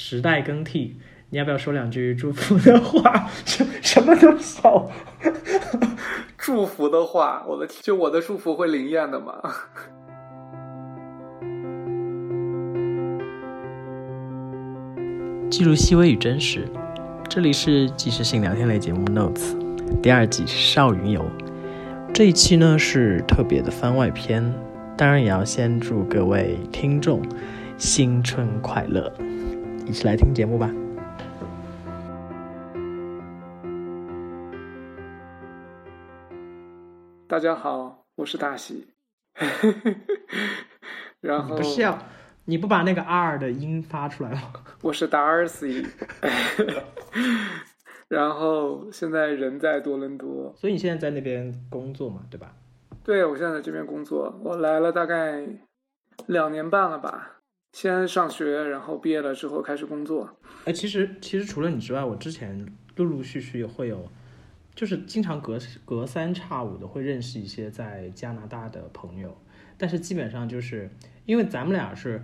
时代更替，你要不要说两句祝福的话？什什么都少。祝福的话，我的天，就我的祝福会灵验的吗？记录细微与真实，这里是即时性聊天类节目《Notes》第二季少云游。这一期呢是特别的番外篇，当然也要先祝各位听众新春快乐，一起来听节目吧。大家好，我是大喜。然后不是要你不把那个 R 的音发出来吗？我是 Darcy，然后现在人在多伦多，所以你现在在那边工作嘛，对吧？对我现在在这边工作，我来了大概两年半了吧。先上学，然后毕业了之后开始工作。哎，其实其实除了你之外，我之前陆陆续续会有，就是经常隔隔三差五的会认识一些在加拿大的朋友，但是基本上就是因为咱们俩是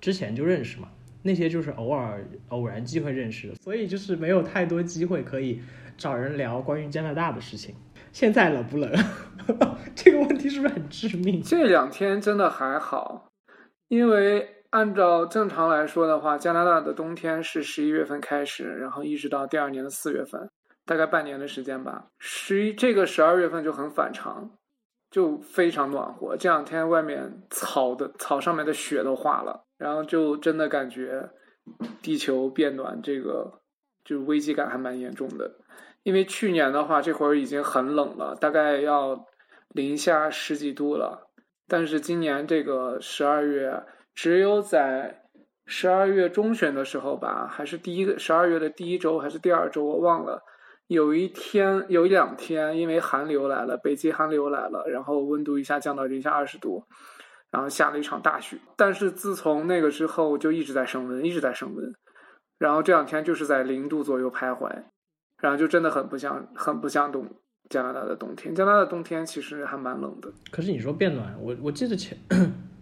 之前就认识嘛，那些就是偶尔偶然机会认识的，所以就是没有太多机会可以找人聊关于加拿大的事情。现在冷不冷？这个问题是不是很致命？这两天真的还好，因为按照正常来说的话，加拿大的冬天是十一月份开始，然后一直到第二年的四月份，大概半年的时间吧。十一这个十二月份就很反常，就非常暖和。这两天外面草的草上面的雪都化了，然后就真的感觉地球变暖，这个就危机感还蛮严重的。因为去年的话，这会儿已经很冷了，大概要零下十几度了。但是今年这个十二月，只有在十二月中旬的时候吧，还是第一个十二月的第一周还是第二周，我忘了。有一天，有一两天，因为寒流来了，北极寒流来了，然后温度一下降到零下二十度，然后下了一场大雪。但是自从那个之后，就一直在升温，一直在升温。然后这两天就是在零度左右徘徊。然后就真的很不像，很不像冬加拿大的冬天。加拿大的冬天其实还蛮冷的。可是你说变暖，我我记得前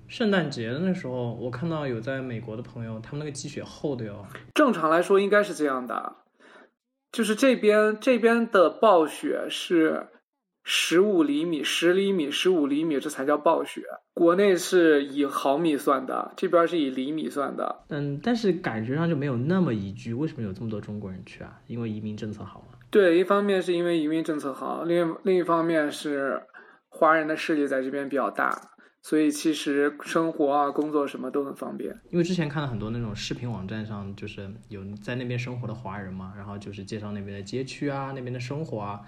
圣诞节的那时候，我看到有在美国的朋友，他们那个积雪厚的哟。正常来说应该是这样的，就是这边这边的暴雪是十五厘米、十厘米、十五厘米，这才叫暴雪。国内是以毫米算的，这边是以厘米算的。嗯，但是感觉上就没有那么宜居。为什么有这么多中国人去啊？因为移民政策好吗？对，一方面是因为移民政策好，另另一方面是华人的势力在这边比较大，所以其实生活啊、工作什么都很方便。因为之前看了很多那种视频网站上，就是有在那边生活的华人嘛，然后就是介绍那边的街区啊、那边的生活啊。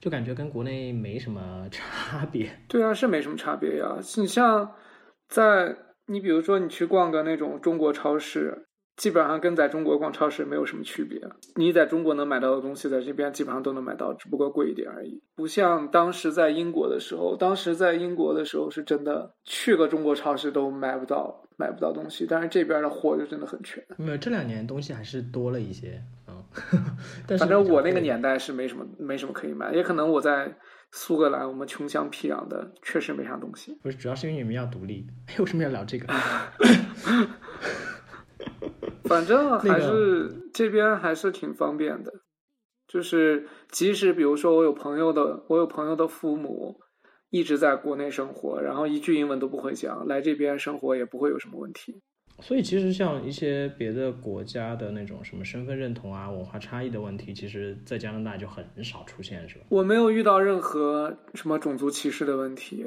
就感觉跟国内没什么差别。对啊，是没什么差别呀。你像在你比如说你去逛个那种中国超市，基本上跟在中国逛超市没有什么区别。你在中国能买到的东西，在这边基本上都能买到，只不过贵一点而已。不像当时在英国的时候，当时在英国的时候是真的去个中国超市都买不到买不到东西，但是这边的货就真的很全。没有，这两年东西还是多了一些。反正我那个年代是没什么没什么可以买，也可能我在苏格兰，我们穷乡僻壤的，确实没啥东西。不是，主要是因为你们要独立。哎，为什么要聊这个？反正还是这边还是挺方便的，就是即使比如说我有朋友的，我有朋友的父母一直在国内生活，然后一句英文都不会讲，来这边生活也不会有什么问题。所以其实像一些别的国家的那种什么身份认同啊、文化差异的问题，其实在加拿大就很少出现，是吧？我没有遇到任何什么种族歧视的问题，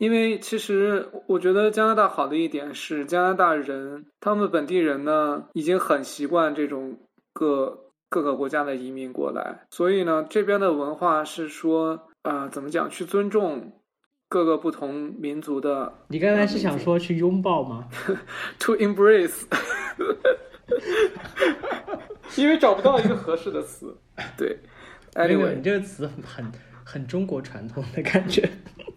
因为其实我觉得加拿大好的一点是，加拿大人他们本地人呢已经很习惯这种各各个国家的移民过来，所以呢这边的文化是说啊，怎么讲去尊重。各个不同民族的，你刚才是想说去拥抱吗？To embrace，因为找不到一个合适的词。对，Anyway，你这个词很很中国传统的感觉。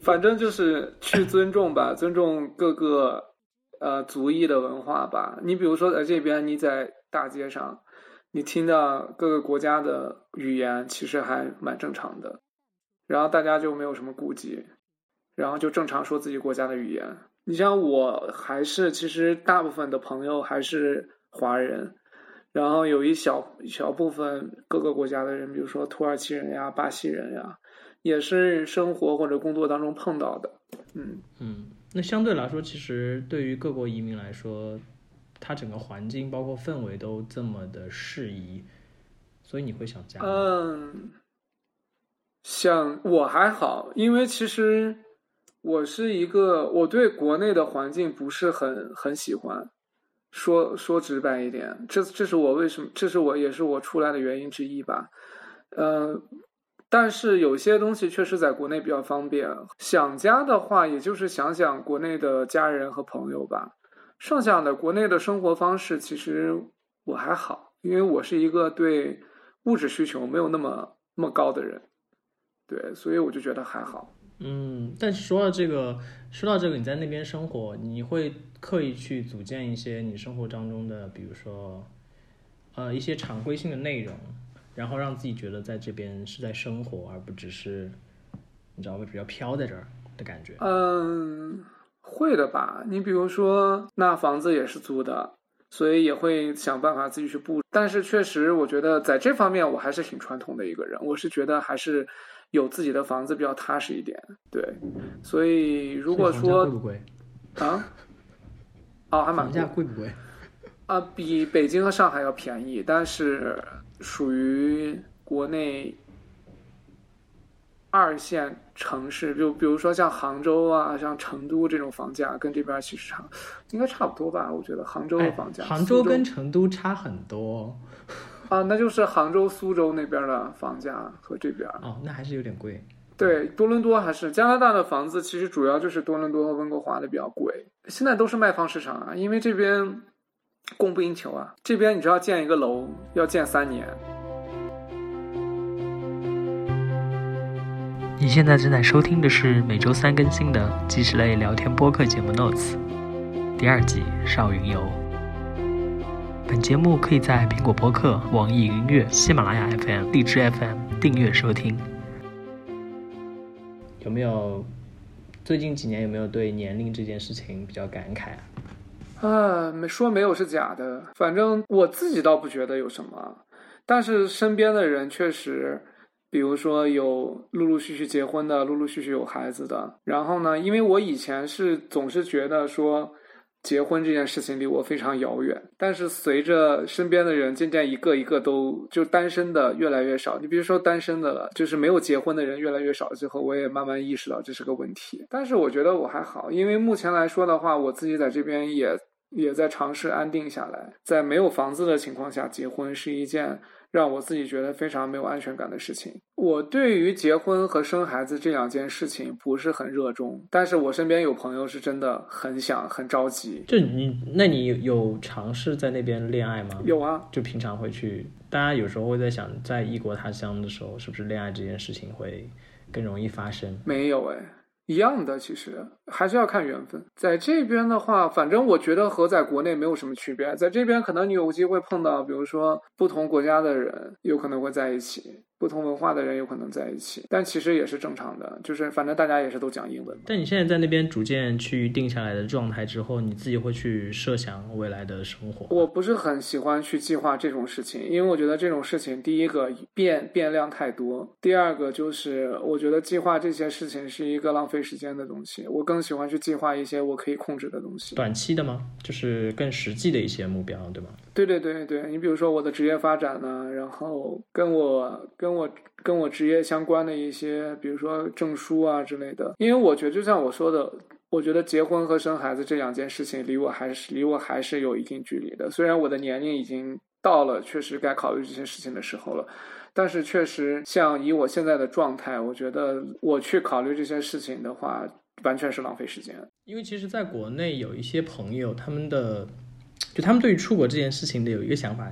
反正就是去尊重吧，尊重各个呃族裔的文化吧。你比如说在这边，你在大街上，你听到各个国家的语言，其实还蛮正常的，然后大家就没有什么顾忌。然后就正常说自己国家的语言。你像我还是其实大部分的朋友还是华人，然后有一小小部分各个国家的人，比如说土耳其人呀、巴西人呀，也是生活或者工作当中碰到的。嗯嗯，那相对来说，其实对于各国移民来说，它整个环境包括氛围都这么的适宜，所以你会想家？嗯，想我还好，因为其实我是一个我对国内的环境不是很很喜欢。说说直白一点，这这是我为什么，这是我也是我出来的原因之一吧。呃，但是有些东西确实在国内比较方便。想家的话，也就是想想国内的家人和朋友吧。剩下的国内的生活方式，其实我还好，因为我是一个对物质需求没有那么那么高的人，对，所以我就觉得还好。嗯，但是说到这个，说到这个，你在那边生活，你会刻意去组建一些你生活当中的，比如说，呃，一些常规性的内容，然后让自己觉得在这边是在生活，而不只是，你知道会比较飘在这儿的感觉。嗯，会的吧。你比如说，那房子也是租的，所以也会想办法自己去布。但是确实，我觉得在这方面我还是挺传统的一个人，我是觉得还是。有自己的房子比较踏实一点，对，所以如果说贵不贵啊？哦，还蛮贵。房价贵不贵？啊，比北京和上海要便宜，但是属于国内二线城市，就比如说像杭州啊、像成都这种房价，跟这边其实差，应该差不多吧？我觉得杭州的房价，杭州跟成都差很多。啊，那就是杭州、苏州那边的房价和这边哦，那还是有点贵。对，多伦多还是加拿大的房子，其实主要就是多伦多和温哥华的比较贵。现在都是卖方市场啊，因为这边供不应求啊。这边你知道建一个楼要建三年。你现在正在收听的是每周三更新的纪实类聊天播客节目《Notes》第二季《少云游》。本节目可以在苹果播客、网易云音乐、喜马拉雅 FM、荔枝 FM 订阅收听。有没有最近几年有没有对年龄这件事情比较感慨啊？啊，没说没有是假的。反正我自己倒不觉得有什么，但是身边的人确实，比如说有陆陆续续结婚的，陆陆续续有孩子的。然后呢，因为我以前是总是觉得说。结婚这件事情离我非常遥远，但是随着身边的人渐渐一个一个都就单身的越来越少，你比如说单身的了，就是没有结婚的人越来越少之后，我也慢慢意识到这是个问题。但是我觉得我还好，因为目前来说的话，我自己在这边也也在尝试安定下来，在没有房子的情况下结婚是一件。让我自己觉得非常没有安全感的事情。我对于结婚和生孩子这两件事情不是很热衷，但是我身边有朋友是真的很想、很着急。就你，那你有尝试在那边恋爱吗？有啊，就平常会去。大家有时候会在想，在异国他乡的时候，是不是恋爱这件事情会更容易发生？没有哎。一样的，其实还是要看缘分。在这边的话，反正我觉得和在国内没有什么区别。在这边，可能你有机会碰到，比如说不同国家的人，有可能会在一起。不同文化的人有可能在一起，但其实也是正常的，就是反正大家也是都讲英文。但你现在在那边逐渐去定下来的状态之后，你自己会去设想未来的生活？我不是很喜欢去计划这种事情，因为我觉得这种事情，第一个变变量太多，第二个就是我觉得计划这些事情是一个浪费时间的东西。我更喜欢去计划一些我可以控制的东西。短期的吗？就是更实际的一些目标，对吗？对对对对，你比如说我的职业发展呢，然后跟我跟跟我跟我职业相关的一些，比如说证书啊之类的。因为我觉得，就像我说的，我觉得结婚和生孩子这两件事情离我还是离我还是有一定距离的。虽然我的年龄已经到了确实该考虑这些事情的时候了，但是确实像以我现在的状态，我觉得我去考虑这些事情的话，完全是浪费时间。因为其实，在国内有一些朋友，他们的就他们对于出国这件事情的有一个想法。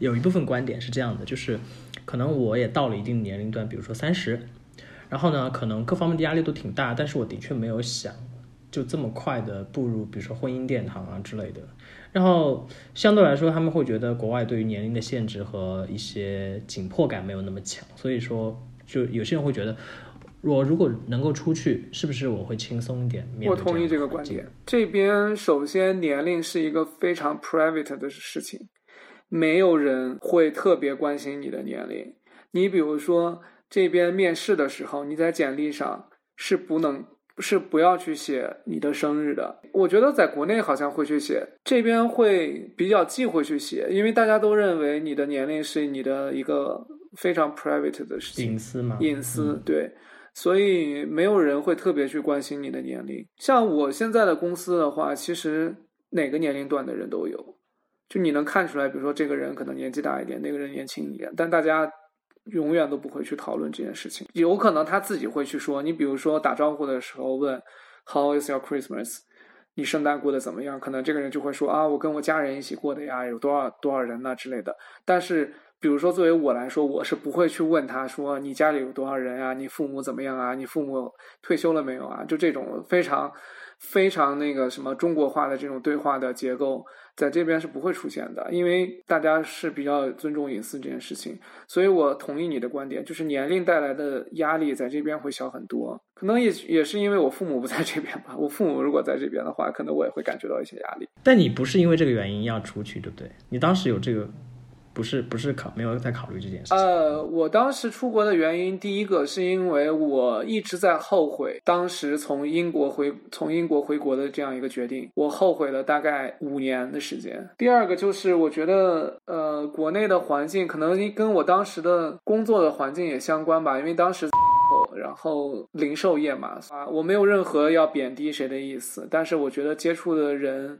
有一部分观点是这样的，就是可能我也到了一定年龄段，比如说三十，然后呢，可能各方面的压力都挺大，但是我的确没有想就这么快的步入，比如说婚姻殿堂啊之类的。然后相对来说，他们会觉得国外对于年龄的限制和一些紧迫感没有那么强，所以说就有些人会觉得，我如果能够出去，是不是我会轻松一点？我同意这个观点。这边首先年龄是一个非常 private 的事情，没有人会特别关心你的年龄。你比如说这边面试的时候，你在简历上是不能是不要去写你的生日的。我觉得在国内好像会去写，这边会比较忌讳去写，因为大家都认为你的年龄是你的一个非常 private 的事情。隐私嘛，隐私，嗯对，所以没有人会特别去关心你的年龄。像我现在的公司的话，其实哪个年龄段的人都有，就你能看出来，比如说这个人可能年纪大一点，那个人年轻一点，但大家永远都不会去讨论这件事情。有可能他自己会去说，你比如说打招呼的时候问 How is your Christmas？你圣诞过得怎么样？可能这个人就会说啊，我跟我家人一起过的呀，有多少多少人呐、之类的。但是，比如说作为我来说，我是不会去问他说你家里有多少人啊，你父母怎么样啊，你父母退休了没有啊？就这种非常非常那个什么中国化的这种对话的结构，在这边是不会出现的，因为大家是比较尊重隐私这件事情。所以我同意你的观点，就是年龄带来的压力在这边会小很多。可能也也是因为我父母不在这边吧，我父母如果在这边的话，可能我也会感觉到一些压力。但你不是因为这个原因要出去，对不对？你当时有这个，不是不是考没有在考虑这件事。呃，我当时出国的原因，第一个是因为我一直在后悔当时从英国回从英国回国的这样一个决定，我后悔了大概五年的时间。第二个就是我觉得，呃，国内的环境可能跟我当时的工作的环境也相关吧，因为当时。然后零售业嘛，啊，我没有任何要贬低谁的意思，但是我觉得接触的人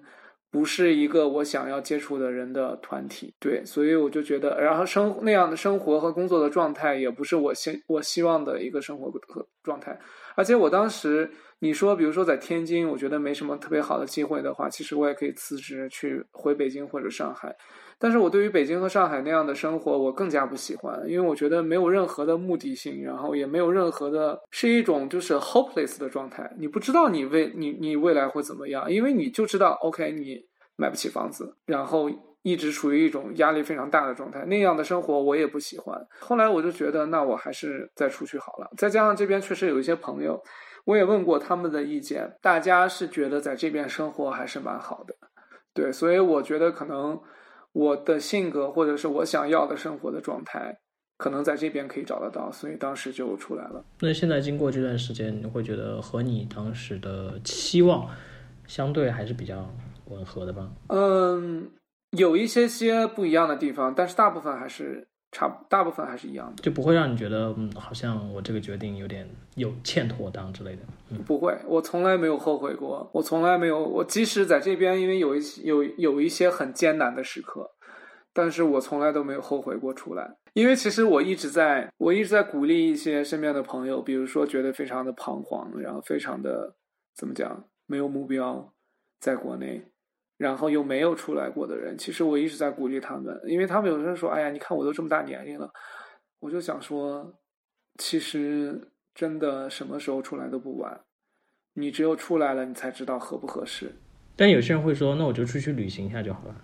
不是一个我想要接触的人的团体，对，所以我就觉得，然后生那样的生活和工作的状态也不是我希我希望的一个生活和状态，而且我当时你说，比如说在天津，我觉得没什么特别好的机会的话，其实我也可以辞职去回北京或者上海。但是我对于北京和上海那样的生活，我更加不喜欢，因为我觉得没有任何的目的性，然后也没有任何的，是一种就是 hopeless 的状态。你不知道你未你你未来会怎么样，因为你就知道，OK，你买不起房子，然后一直处于一种压力非常大的状态，那样的生活我也不喜欢。后来我就觉得，那我还是再出去好了。再加上这边确实有一些朋友，我也问过他们的意见，大家是觉得在这边生活还是蛮好的，对，所以我觉得可能。我的性格或者是我想要的生活的状态，可能在这边可以找得到，所以当时就出来了。那现在经过这段时间，你会觉得和你当时的期望相对还是比较吻合的吧？嗯，有一些些不一样的地方，但是大部分还是差，大部分还是一样的，就不会让你觉得，嗯，好像我这个决定有点有欠妥当之类的。嗯，不会，我从来没有后悔过，我从来没有，我即使在这边，因为有一有有一些很艰难的时刻，但是我从来都没有后悔过出来，因为其实我一直在，我一直在鼓励一些身边的朋友，比如说觉得非常的彷徨，然后非常的怎么讲，没有目标，在国内。然后又没有出来过的人，其实我一直在鼓励他们，因为他们有人说：“哎呀，你看我都这么大年龄了。”我就想说，其实真的什么时候出来都不晚，你只有出来了，你才知道合不合适。但有些人会说：“那我就出去旅行一下就好了。”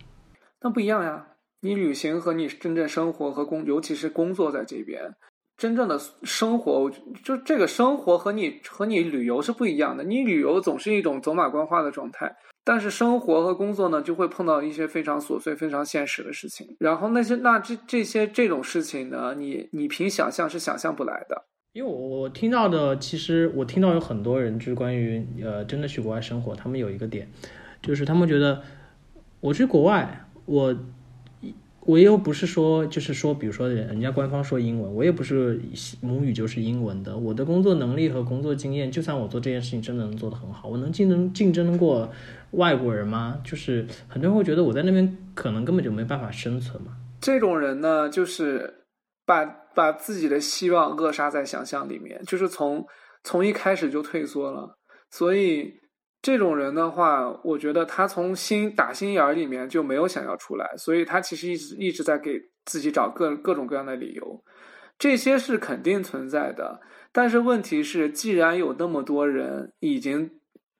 那不一样呀，你旅行和你真正生活和工，尤其是工作在这边，真正的生活，就这个生活和你和你旅游是不一样的。你旅游总是一种走马观花的状态。但是生活和工作呢，就会碰到一些非常琐碎、非常现实的事情。然后那些那这这些这种事情呢，你你凭想象是想象不来的。因为我我听到的，其实我听到有很多人就是关于呃真的去国外生活，他们有一个点，就是他们觉得我去国外，我我又不是说就是说，比如说人家官方说英文，我也不是母语就是英文的，我的工作能力和工作经验，就算我做这件事情真的能做得很好，我能竞争竞争过外国人吗？就是很多人会觉得我在那边可能根本就没办法生存嘛。这种人呢，就是把把自己的希望扼杀在想象里面，就是从从一开始就退缩了。所以这种人的话，我觉得他从心打心眼儿里面就没有想要出来，所以他其实一直一直在给自己找各各种各样的理由。这些是肯定存在的，但是问题是，既然有那么多人已经。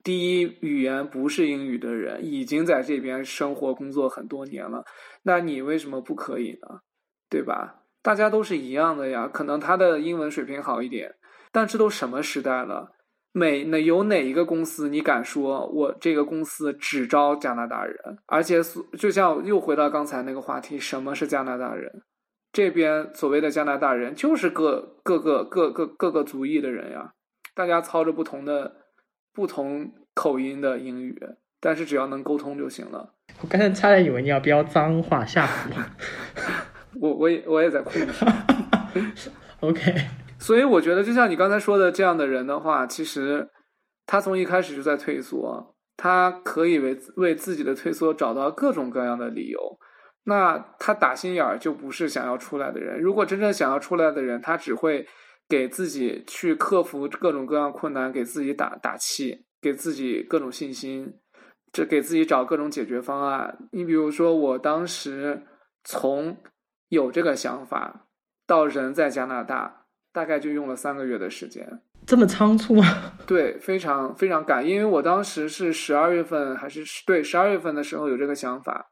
第一语言不是英语的人已经在这边生活工作很多年了，那你为什么不可以呢？对吧？大家都是一样的呀。可能他的英文水平好一点，但这都什么时代了？每哪有哪一个公司你敢说我这个公司只招加拿大人？而且就像又回到刚才那个话题，什么是加拿大人？这边所谓的加拿大人就是各各个各个各个族裔的人呀，大家操着不同的不同口音的英语，但是只要能沟通就行了。我刚才差点以为你要飙脏话，吓死 我。我我也我也在哭。OK，所以我觉得，就像你刚才说的，这样的人的话，其实他从一开始就在退缩，他可以为为自己的退缩找到各种各样的理由。那他打心眼儿就不是想要出来的人。如果真正想要出来的人，他只会给自己去克服各种各样困难，给自己打打气，给自己各种信心，这给自己找各种解决方案。你比如说，我当时从有这个想法到人在加拿大，大概就用了三个月的时间。这么仓促吗？对，非常非常赶，因为我当时是十二月份还是对十二月份的时候有这个想法，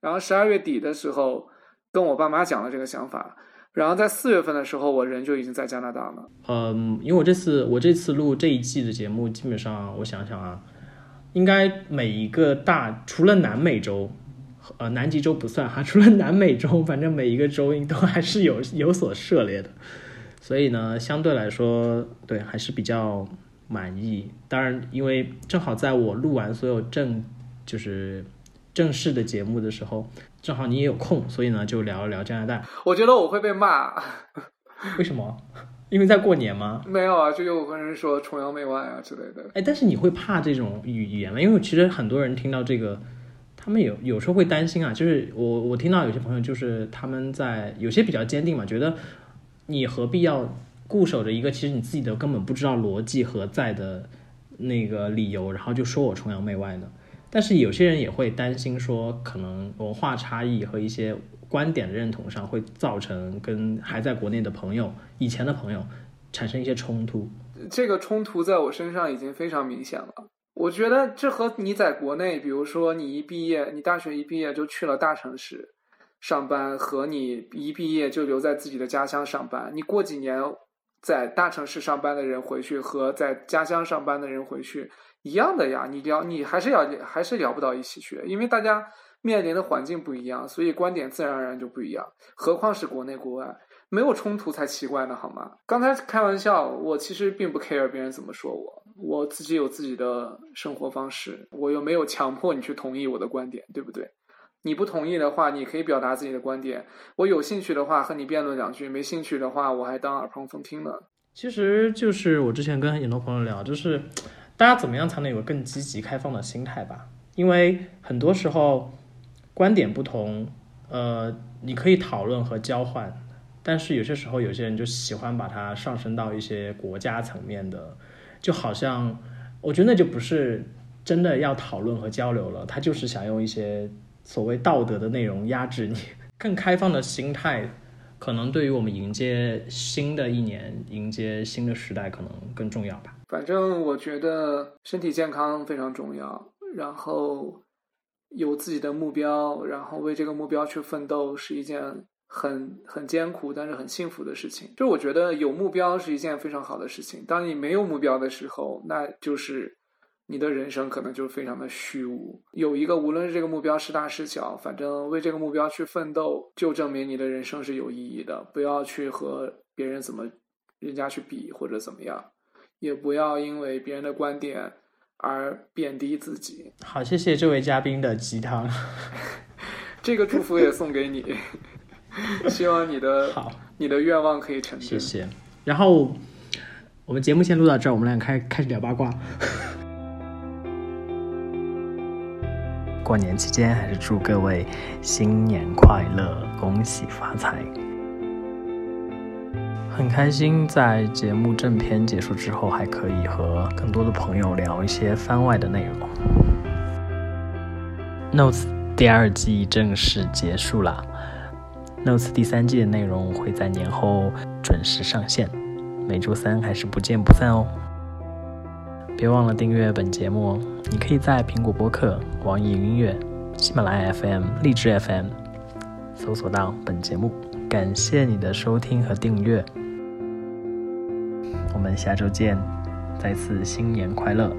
然后十二月底的时候跟我爸妈讲了这个想法，然后在四月份的时候，我人就已经在加拿大了。嗯，因为我这次我这次录这一季的节目，基本上我想想啊，应该每一个大除了南美洲，呃，南极洲不算哈，除了南美洲，反正每一个州都还是有有所涉猎的，所以呢，相对来说，对还是比较满意。当然，因为正好在我录完所有正就是正式的节目的时候，正好你也有空，所以呢，就聊一聊加拿大。我觉得我会被骂，为什么？因为在过年吗？没有啊，就有个人说崇洋媚外啊之类的。哎，但是你会怕这种语语言吗？因为其实很多人听到这个，他们有有时候会担心啊。就是我我听到有些朋友就是他们在有些比较坚定嘛，觉得你何必要固守着一个其实你自己都根本不知道逻辑何在的那个理由，然后就说我崇洋媚外呢？但是有些人也会担心说，可能文化差异和一些观点的认同上会造成跟还在国内的朋友、以前的朋友产生一些冲突。这个冲突在我身上已经非常明显了。我觉得这和你在国内，比如说你一毕业，你大学一毕业就去了大城市上班，和你一毕业就留在自己的家乡上班，你过几年在大城市上班的人回去和在家乡上班的人回去一样的呀。你聊你还是要还是聊不到一起去，因为大家面临的环境不一样，所以观点自然而然就不一样。何况是国内国外。没有冲突才奇怪呢，好吗？刚才开玩笑，我其实并不 care 别人怎么说我，我自己有自己的生活方式，我又没有强迫你去同意我的观点，对不对？你不同意的话，你可以表达自己的观点。我有兴趣的话和你辩论两句，没兴趣的话我还当耳旁风听呢。其实就是我之前跟很多朋友聊，就是大家怎么样才能有个更积极开放的心态吧？因为很多时候观点不同，呃，你可以讨论和交换。但是有些时候，有些人就喜欢把它上升到一些国家层面的，就好像我觉得那就不是真的要讨论和交流了，他就是想用一些所谓道德的内容压制你。更开放的心态，可能对于我们迎接新的一年、迎接新的时代，可能更重要吧。反正我觉得身体健康非常重要，然后有自己的目标，然后为这个目标去奋斗，是一件。很很艰苦，但是很幸福的事情。就我觉得有目标是一件非常好的事情。当你没有目标的时候，那就是你的人生可能就非常的虚无。有一个，无论是这个目标是大是小，反正为这个目标去奋斗，就证明你的人生是有意义的。不要去和别人怎么人家去比或者怎么样，也不要因为别人的观点而贬低自己。好，谢谢这位嘉宾的鸡汤。这个祝福也送给你。希望你的好，你的愿望可以成真。谢谢。然后我们节目先录到这儿，我们俩开开始聊八卦。过年期间，还是祝各位新年快乐，恭喜发财。很开心，在节目正片结束之后，还可以和更多的朋友聊一些番外的内容。Notes 第二季正式结束了。Notes 第三季的内容会在年后准时上线，每周三还是不见不散哦。别忘了订阅本节目哦，你可以在苹果播客、网易音乐、喜马拉雅 FM、荔枝 FM 搜索到本节目。感谢你的收听和订阅，我们下周见，再次新年快乐。